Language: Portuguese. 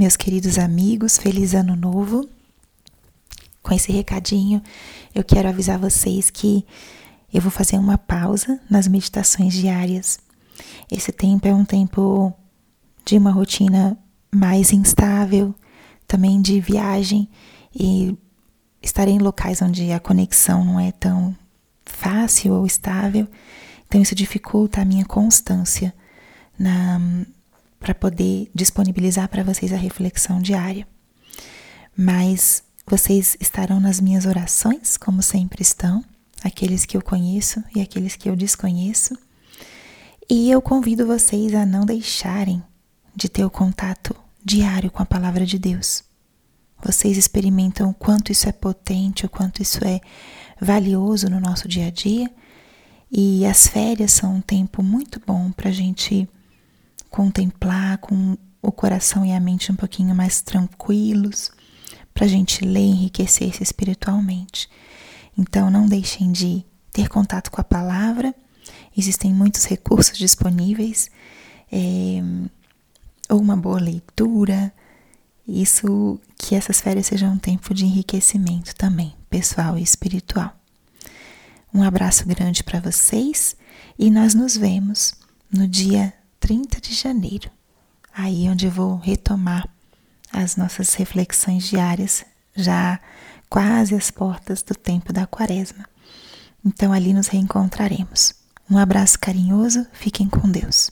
meus queridos amigos, feliz ano novo. Com esse recadinho, eu quero avisar vocês que eu vou fazer uma pausa nas meditações diárias. Esse tempo é um tempo de uma rotina mais instável, também de viagem e estar em locais onde a conexão não é tão fácil ou estável. Então isso dificulta a minha constância para poder disponibilizar para vocês a reflexão diária. Mas vocês estarão nas minhas orações, como sempre estão, aqueles que eu conheço e aqueles que eu desconheço. E eu convido vocês a não deixarem de ter o contato diário com a palavra de Deus. Vocês experimentam o quanto isso é potente, o quanto isso é valioso no nosso dia a dia. E as férias são um tempo muito bom para a gente contemplar com o coração e a mente um pouquinho mais tranquilos, para a gente ler e enriquecer-se espiritualmente. Então, não deixem de ter contato com a palavra. Existem muitos recursos disponíveis. É, ou uma boa leitura. Isso que essas férias sejam um tempo de enriquecimento também, pessoal e espiritual. Um abraço grande para vocês e nós nos vemos no dia 30 de janeiro, aí onde eu vou retomar as nossas reflexões diárias, já quase às portas do tempo da quaresma. Então ali nos reencontraremos. Um abraço carinhoso, fiquem com Deus.